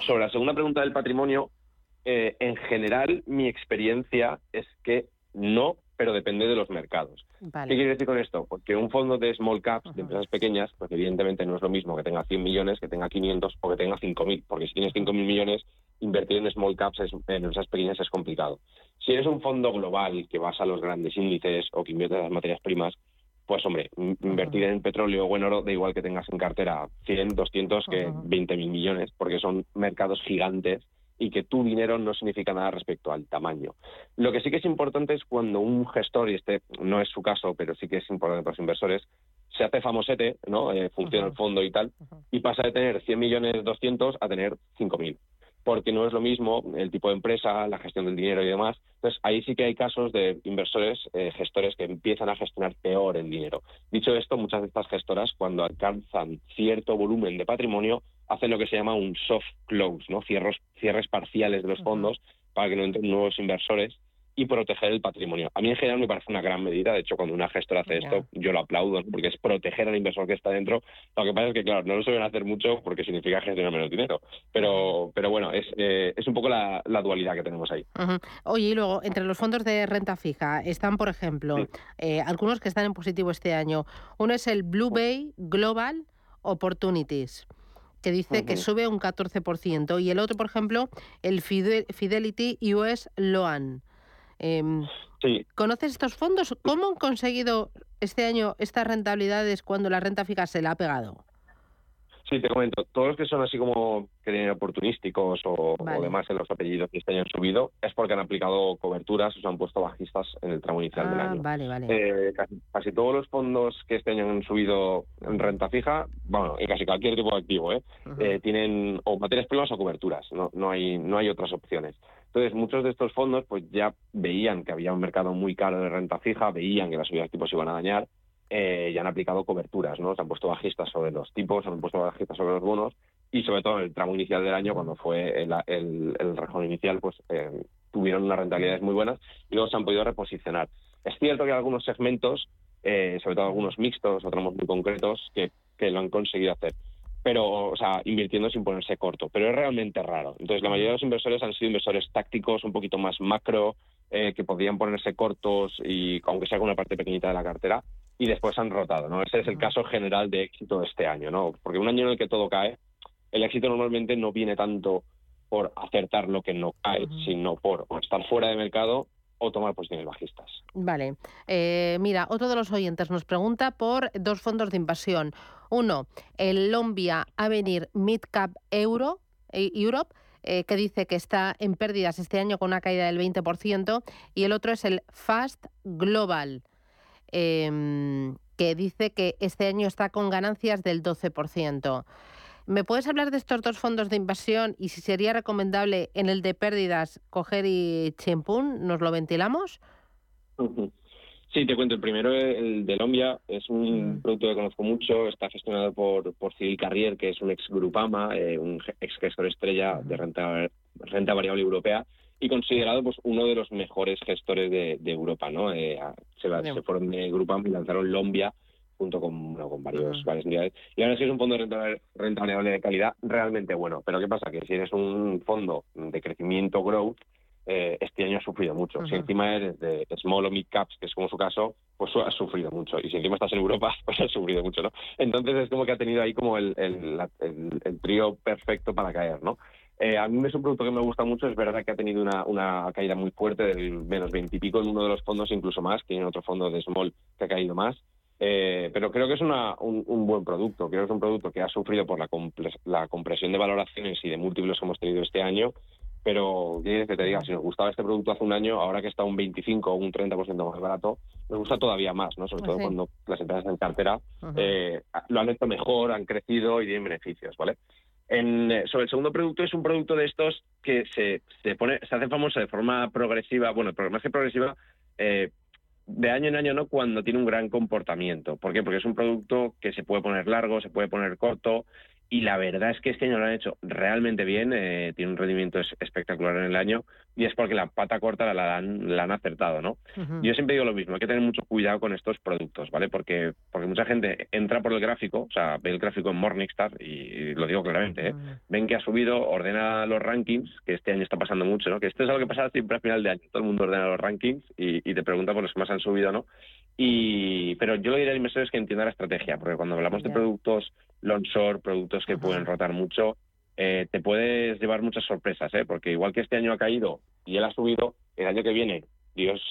Sobre la segunda pregunta del patrimonio, eh, en general mi experiencia es que no pero depende de los mercados. ¿Qué quiere decir con esto? Porque un fondo de small caps, de empresas pequeñas, pues evidentemente no es lo mismo que tenga 100 millones, que tenga 500 o que tenga 5.000, porque si tienes 5.000 millones, invertir en small caps en empresas pequeñas es complicado. Si eres un fondo global que vas a los grandes índices o que invierte en las materias primas, pues hombre, invertir en petróleo o en oro da igual que tengas en cartera 100, 200 que 20.000 millones, porque son mercados gigantes y que tu dinero no significa nada respecto al tamaño. Lo que sí que es importante es cuando un gestor, y este no es su caso, pero sí que es importante para los inversores, se hace famosete, ¿no? Eh, funciona el fondo y tal, y pasa de tener 100 millones 200 a tener 5.000 porque no es lo mismo el tipo de empresa, la gestión del dinero y demás. Entonces, ahí sí que hay casos de inversores, eh, gestores que empiezan a gestionar peor el dinero. Dicho esto, muchas de estas gestoras, cuando alcanzan cierto volumen de patrimonio, hacen lo que se llama un soft close, ¿no? Cierros, cierres parciales de los fondos para que no entren nuevos inversores y proteger el patrimonio. A mí en general me parece una gran medida, de hecho cuando una gestora hace esto yo lo aplaudo porque es proteger al inversor que está dentro. Lo que pasa es que claro, no lo suelen hacer mucho porque significa gestionar menos dinero, pero, pero bueno, es, eh, es un poco la, dualidad que tenemos ahí. Oye, y luego, entre los fondos de renta fija están, por ejemplo, eh, algunos que están en positivo este año. Uno es el Blue Bay Global Opportunities que dice que sube un 14%, y el otro, por ejemplo, el Fidelity US Loan, Em, ¿Conoces estos fondos? ¿Cómo han conseguido este año estas rentabilidades cuando la renta fija se la ha pegado? Sí, te comento. Todos los que son así como que tienen oportunísticos o, demás en los apellidos que este año han subido es porque han aplicado coberturas o se han puesto bajistas en el tramo inicial del ah, año. Vale, vale. Eh, casi, todos los fondos que este año han subido en renta fija, bueno, en casi cualquier tipo de activo, ¿eh? eh tienen o materias primas o coberturas. No, no, hay, no hay otras opciones. Entonces, muchos de estos fondos pues ya veían que había un mercado muy caro de renta fija, veían que las subidas de tipos iban a dañar eh, ya han aplicado coberturas, ¿no? Se han puesto bajistas sobre los tipos, se han puesto bajistas sobre los bonos y sobre todo en el tramo inicial del año, cuando fue el, el, el inicial, pues eh, tuvieron unas rentabilidades muy buenas y luego se han podido reposicionar. Es cierto que hay algunos segmentos, eh, sobre todo algunos mixtos o tramos muy concretos, que lo han conseguido hacer pero, o sea, invirtiendo sin ponerse corto, pero es realmente raro. Entonces, la mayoría de los inversores han sido inversores tácticos, un poquito más macro, eh, que podían ponerse cortos y aunque sea con una parte pequeñita de la cartera, y después han rotado, ¿no? Ese es el caso general de éxito de este año, ¿no? Porque un año en el que todo cae, el éxito normalmente no viene tanto por acertar lo que no cae, sino por estar fuera de mercado o tomar posiciones bajistas. Vale. Eh, mira, otro de los oyentes nos pregunta por dos fondos de inversión. Uno, el Lombia Avenir Mid Cap Euro, eh, Europe, eh, que dice que está en pérdidas este año con una caída del 20%, y el otro es el Fast Global, em, que dice que este año está con ganancias del 12%. ¿Me puedes hablar de estos dos fondos de inversión y si sería recomendable en el de pérdidas coger y chimpún? ¿Nos lo ventilamos? Sí, te cuento. El primero, el de Lombia, es un mm. producto que conozco mucho. Está gestionado por, por Civil Carrier, que es un ex Grupama, eh, un ex gestor estrella de renta, renta variable europea y considerado pues uno de los mejores gestores de, Europa. ¿no? Eh, se, se, fueron de Grupama y lanzaron Lombia junto con, con varios, varias unidades. Y ahora sí es un fondo de renta, renta variable de calidad realmente bueno. Pero ¿qué pasa? Que si eres un fondo de crecimiento growth, eh, este año ha sufrido mucho. Si encima eres de small o mid caps, que es como su caso, pues ha sufrido mucho. Y si encima estás en Europa, pues ha sufrido mucho, ¿no? Entonces es como que ha tenido ahí como el, el, trío perfecto para caer, ¿no? Eh, a mí es un producto que me gusta mucho, es verdad que ha tenido una, una caída muy fuerte del menos 20 y pico en uno de los fondos, incluso más, que en otro fondo de small que ha caído más. Eh, pero creo que es una, un, un, buen producto. Creo que es un producto que ha sufrido por la, la compresión de valoraciones y de múltiplos que hemos tenido este año pero quieres que te diga, si nos gustaba este producto hace un año, ahora que está un 25 o un 30% más barato, nos gusta todavía más, ¿no? Sobre pues todo cuando las empresas en cartera eh, lo han hecho mejor, han crecido y tienen beneficios, ¿vale? En, eh, sobre el segundo producto es un producto de estos que se, se pone se hace famoso de forma progresiva, bueno, más que progresiva, eh, de año en año no cuando tiene un gran comportamiento. ¿Por qué? Porque es un producto que se puede poner largo, se puede poner corto y la verdad es que este año lo han hecho realmente bien, eh, tiene un rendimiento espectacular en el año y es porque la pata corta la han, la han acertado, ¿no? Yo siempre digo lo mismo, hay que tener mucho cuidado con estos productos, ¿vale? Porque, porque mucha gente entra por el gráfico, o sea, ve el gráfico en Morningstar y, lo digo claramente, ¿eh? ven que ha subido, ordena los rankings, que este año está pasando mucho, ¿no? Que esto es algo que pasa siempre a final de año, todo el mundo ordena los rankings y, te pregunta por los que más han subido, ¿no? Y, pero yo le diría a inversores que entienda la estrategia, porque cuando hablamos de productos long short, productos que pueden rotar mucho, eh, te puedes llevar muchas sorpresas, ¿eh? porque igual que este año ha caído y él ha subido, el año que viene, Dios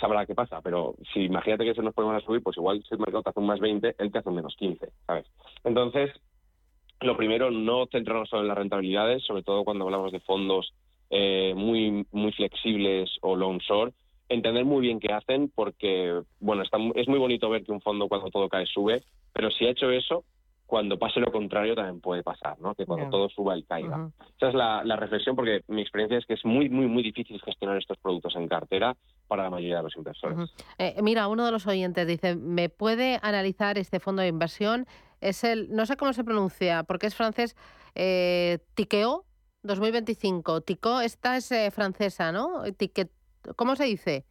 sabrá qué pasa, pero si imagínate que se nos podemos a subir, pues igual si el mercado te hace un más 20, él te hace un menos 15, ¿sabes? Entonces, lo primero, no centrarnos solo en las rentabilidades, sobre todo cuando hablamos de fondos eh, muy, muy flexibles o long short, entender muy bien qué hacen, porque, bueno, está, es muy bonito ver que un fondo cuando todo cae sube, pero si ha hecho eso, cuando pase lo contrario también puede pasar, ¿no? Que cuando todo suba y caiga. Esa es la, reflexión, porque mi experiencia es que es muy, muy, muy difícil gestionar estos productos en cartera para la mayoría de los inversores. Eh, mira, uno de los oyentes dice, ¿me puede analizar este fondo de inversión? Es el, no sé cómo se pronuncia, porque es francés, eh, Tikeo 2025. Tikeo, esta es eh, francesa, ¿no? ¿Cómo se dice?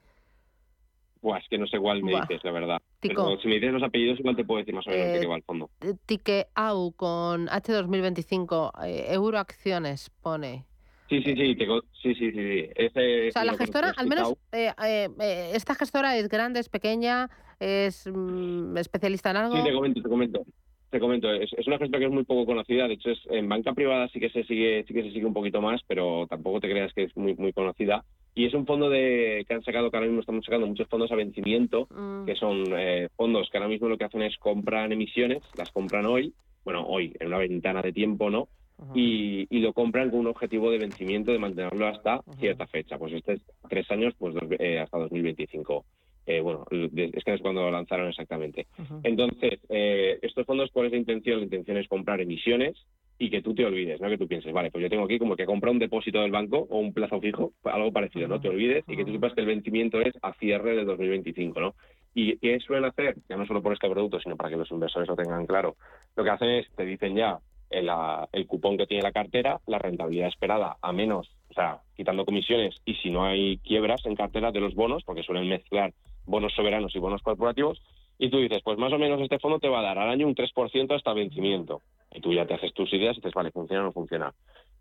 Buah, es que no sé cuál me dices, la verdad. Pero si me dices los apellidos, igual te puedo decir más o menos de qué va al fondo. Eh, Tikeau con H2025, eh, Euroacciones pone. Sí, sí, sí, sí, sí, sí. o sea, la gestora, al menos, eh, eh, esta gestora es grande, es pequeña, es mm, especialista en algo. Sí, te comento, te comento. Te comento, es, una gestora que es muy poco conocida, de hecho es, en banca privada sí que se sigue, sí que se sigue un poquito más, pero tampoco te creas que es muy, muy conocida. Y es un fondo de que han sacado, que ahora mismo estamos sacando muchos fondos a vencimiento, mm. que son eh, fondos que ahora mismo lo que hacen es compran emisiones, las compran hoy, bueno, hoy, en una ventana de tiempo, ¿no? y, lo compran con un objetivo de vencimiento de mantenerlo hasta cierta fecha. Pues este es tres años, pues eh, hasta 2025. Eh, bueno, es que es cuando lo lanzaron exactamente. Entonces, eh, estos fondos, ¿cuál es la intención? La intención es comprar emisiones y que tú te olvides, ¿no? Que tú pienses, vale, pues yo tengo aquí como que comprar un depósito del banco o un plazo fijo, algo parecido, ¿no? Te olvides y que tú sepas que el vencimiento es a cierre de 2025, ¿no? ¿Y qué suelen hacer? Ya no solo por este producto, sino para que los inversores lo tengan claro. Lo que hacen es, te dicen ya el, el cupón que tiene la cartera, la rentabilidad esperada a menos, o sea, quitando comisiones y si no hay quiebras en cartera de los bonos, porque suelen mezclar bonos soberanos y bonos corporativos, y tú dices, pues más o menos este fondo te va a dar al año un 3% hasta vencimiento. Y tú ya te haces tus ideas y dices, vale, funciona o no funciona.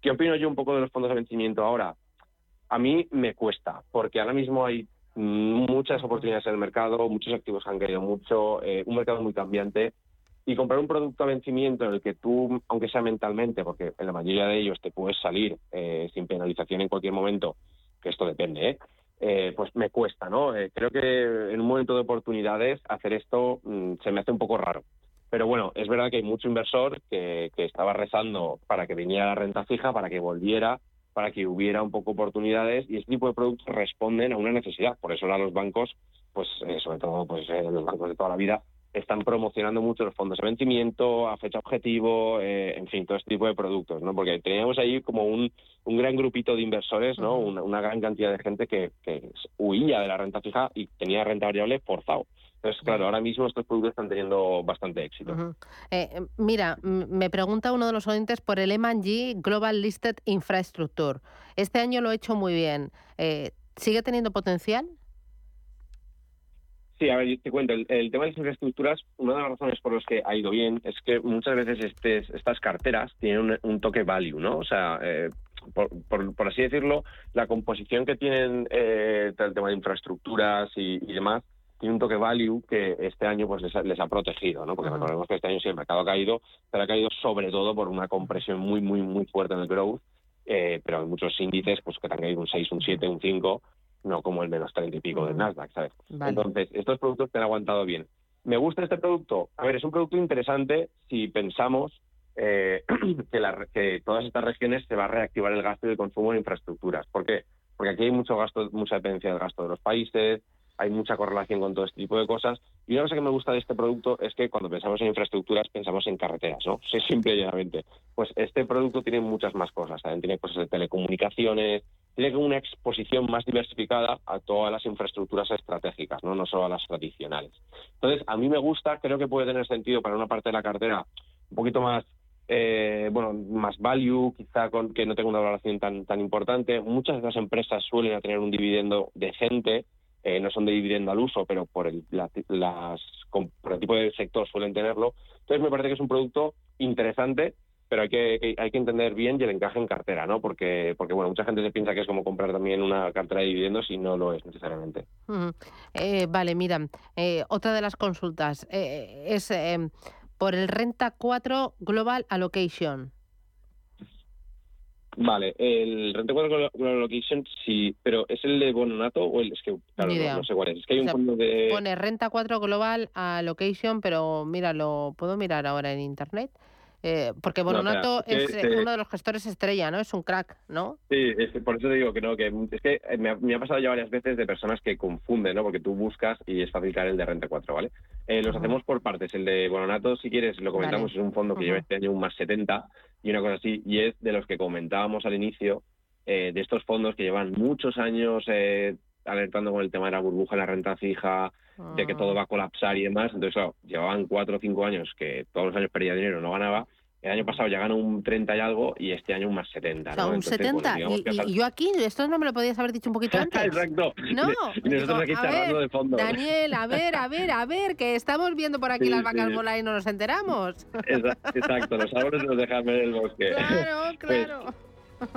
¿Qué opino yo un poco de los fondos de vencimiento ahora? A mí me cuesta, porque ahora mismo hay muchas oportunidades en el mercado, muchos activos han caído mucho, eh, un mercado muy cambiante, y comprar un producto a vencimiento en el que tú, aunque sea mentalmente, porque en la mayoría de ellos te puedes salir eh, sin penalización en cualquier momento, que esto depende, ¿eh? Eh, pues me cuesta, ¿no? Eh, creo que en un momento de oportunidades hacer esto mm, se me hace un poco raro. Pero bueno, es verdad que hay mucho inversor que, estaba rezando para que viniera la renta fija, para que volviera, para que hubiera un poco oportunidades y este tipo de productos responden a una necesidad. Por eso ahora los bancos, pues eh, sobre todo pues eh, los bancos de toda la vida, están promocionando mucho los fondos de vencimiento, a fecha objetivo, eh, en fin, todo este tipo de productos, ¿no? Porque teníamos ahí como un, un gran grupito de inversores, ¿no? Una, una, gran cantidad de gente que, que huía de la renta fija y tenía renta variable forzado. Entonces, claro, ahora mismo estos productos están teniendo bastante éxito. Uh -huh. eh, mira, me pregunta uno de los oyentes por el M&G Global Listed Infrastructure. Este año lo he hecho muy bien. Eh, ¿Sigue teniendo potencial? Sí, a ver, yo te cuento, el, el, tema de las infraestructuras, una de las razones por las que ha ido bien es que muchas veces este, estas carteras tienen un, un, toque value, ¿no? O sea, eh, por, por, por, así decirlo, la composición que tienen eh, el tema de infraestructuras y, y, demás tiene un toque value que este año pues les ha, les ha protegido, ¿no? Porque uh -huh. recordemos que este año sí el mercado ha caído, pero ha caído sobre todo por una compresión muy, muy, muy fuerte en el growth, eh, pero hay muchos índices pues que han caído un 6, un 7, un 5, no como el menos 30 y pico del Nasdaq, ¿sabes? Vale. Entonces, estos productos te han aguantado bien. ¿Me gusta este producto? A ver, es un producto interesante si pensamos eh, que, la, que todas estas regiones se va a reactivar el gasto y el consumo en infraestructuras. ¿Por qué? Porque aquí hay mucho gasto, mucha dependencia del gasto de los países, hay mucha correlación con todo este tipo de cosas. Y una cosa que me gusta de este producto es que cuando pensamos en infraestructuras pensamos en carreteras, ¿no? Sí, simple y llanamente. Pues este producto tiene muchas más cosas. También tiene cosas de telecomunicaciones, tiene una exposición más diversificada a todas las infraestructuras estratégicas, ¿no? Solo a las tradicionales. Entonces, a mí me gusta, creo que puede tener sentido para una parte de la cartera un poquito más eh, bueno, más value, quizá que no tenga una valoración tan, tan importante. Muchas de las empresas suelen tener un dividendo decente, eh, no son de dividendo al uso, pero por el tipo de sector suelen tenerlo. Entonces me parece que es un producto interesante, pero hay que, hay que entender bien y el encaje en cartera, ¿no? Porque, porque bueno, mucha gente se piensa que es como comprar también una cartera de dividendos y no lo es necesariamente. Uh -huh. eh, vale, mira, eh, otra de las consultas eh, es por el Renta 4 Global Allocation. Vale, el Renta 4 Global Allocation sí, pero ¿es el de Bononato o el es que claro, no, no, sé cuál es? Es que hay un o sea, fondo de pone Renta 4 Global Allocation, pero mira, lo puedo mirar ahora en internet. Eh, porque Bononato no, es, es uno de los gestores estrella, ¿no? Es un crack, ¿no? Sí, es, por eso te digo que no, que es que me ha, me ha, pasado ya varias veces de personas que confunden, ¿no? Porque tú buscas y es fácil caer el de Renta 4, ¿vale? Eh, los uh -huh. hacemos por partes. El de Bononato, si quieres, lo comentamos, vale. es un fondo que uh -huh. lleva este año un más 70 y una cosa así, y es de los que comentábamos al inicio, eh, de estos fondos que llevan muchos años eh, alertando con el tema de la burbuja la renta fija, de que todo va a colapsar y demás. Entonces, claro, llevaban cuatro o cinco años que todos los años perdía dinero, no ganaba. El año pasado ya ganó un 30 y algo y este año un más 70. O sea, ¿no? un Entonces, 70. bueno, y, y, yo aquí, esto no me lo podías haber dicho un poquito antes. Exacto. No. Y nosotros aquí digo, charlando ver, de fondo. Daniel, a ver, a ver, a ver, que estamos viendo por aquí Sí, las vacas sí. volar y no nos enteramos. Exacto, los árboles nos dejan ver el bosque. Claro, Pues, claro. Pues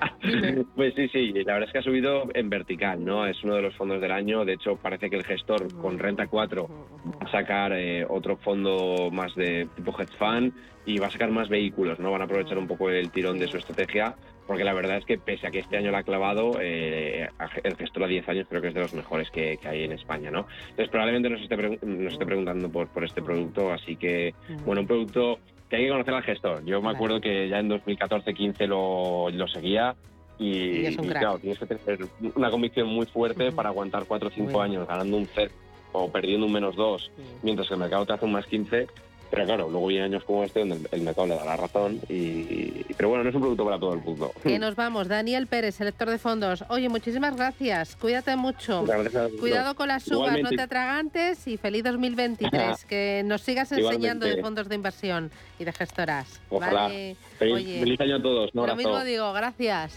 sí, sí, la verdad es que ha subido en vertical, ¿no? Es uno de los fondos del año. De hecho, parece que el gestor con Renta 4 va a sacar eh, otro fondo más de tipo hedge fund y va a sacar más vehículos, ¿no? Van a aprovechar un poco el tirón de su estrategia, porque la verdad es que pese a que este año la ha clavado, eh, el gestor a 10 años creo que es de los mejores que, que hay en España, ¿no? Entonces probablemente nos esté, pre- nos esté preguntando por, por este producto, así que, bueno, un producto que hay que conocer al gestor. Yo me acuerdo que ya en 2014-15 lo, lo seguía y, Y y claro, tienes que tener una convicción muy fuerte para aguantar 4 o 5 años ganando un cero o perdiendo un menos 2, mientras que el mercado te hace un más 15. Pero claro, luego vienen años como este donde el mercado le da la razón. Y, pero bueno, no es un producto para todo el mundo. Que nos vamos. Daniel Pérez, selector de fondos. Oye, muchísimas gracias. Cuídate mucho. Gracias. Cuidado con las uvas, no te atragantes y feliz 2023. que nos sigas enseñando de fondos de inversión y de gestoras. Ojalá. Vale. Feliz, Oye, feliz año a todos. Un lo mismo digo, gracias.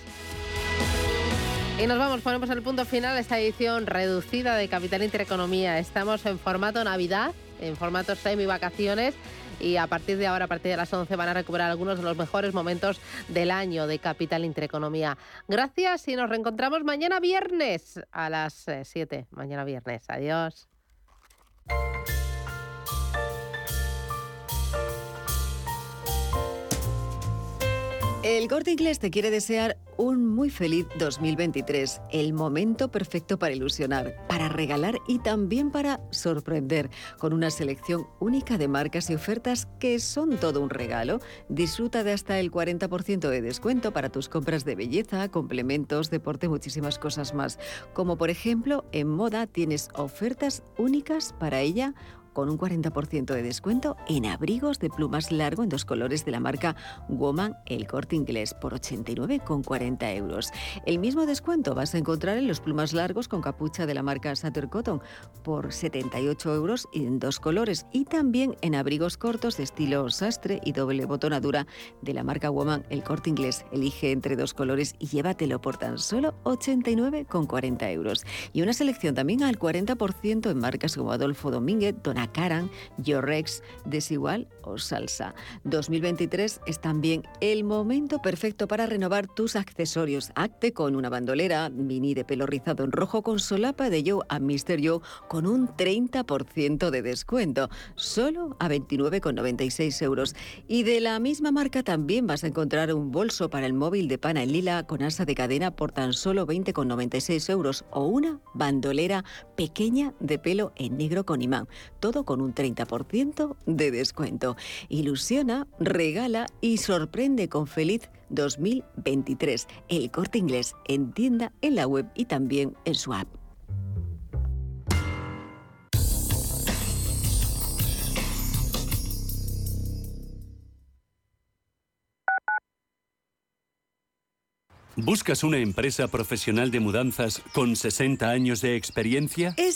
Y nos vamos, ponemos el punto final a esta edición reducida de Capital Intereconomía. Estamos en formato Navidad, en formato semi-vacaciones. Y a partir de ahora, a partir de las 11, van a recuperar algunos de los mejores momentos del año de Capital Intereconomía. Gracias y nos reencontramos mañana viernes a las eh, 7. Mañana viernes. Adiós. El Corte Inglés te quiere desear un muy feliz 2023, el momento perfecto para ilusionar, para regalar y también para sorprender, con una selección única de marcas y ofertas que son todo un regalo. Disfruta de hasta el 40% de descuento para tus compras de belleza, complementos, deporte, muchísimas cosas más. Como por ejemplo, en moda tienes ofertas únicas para ella con un 40% de descuento en abrigos de plumas largo en dos colores de la marca Woman El Corte Inglés por 89,40 euros. El mismo descuento vas a encontrar en los plumas largos con capucha de la marca Sutter Cotton por 78 euros en dos colores y también en abrigos cortos de estilo sastre y doble botonadura de la marca Woman El Corte Inglés. Elige entre dos colores y llévatelo por tan solo 89,40 euros. Y una selección también al 40% en marcas como Adolfo Domínguez, Dona Caran, Yorex, Desigual o Salsa. 2023 es también el momento perfecto para renovar tus accesorios. Acte con una bandolera mini de pelo rizado en rojo con solapa de Joe a Mr. Con un 30% de descuento, solo a 29,96 euros. Y de la misma marca también vas a encontrar un bolso para el móvil de pana en lila con asa de cadena por tan solo 20,96 euros o una bandolera pequeña de pelo en negro con imán todo con un 30% de descuento. Ilusiona, regala y sorprende con feliz 2023. El corte inglés en tienda, en la web y también en su app. ¿Buscas una empresa profesional de mudanzas con 60 años de experiencia?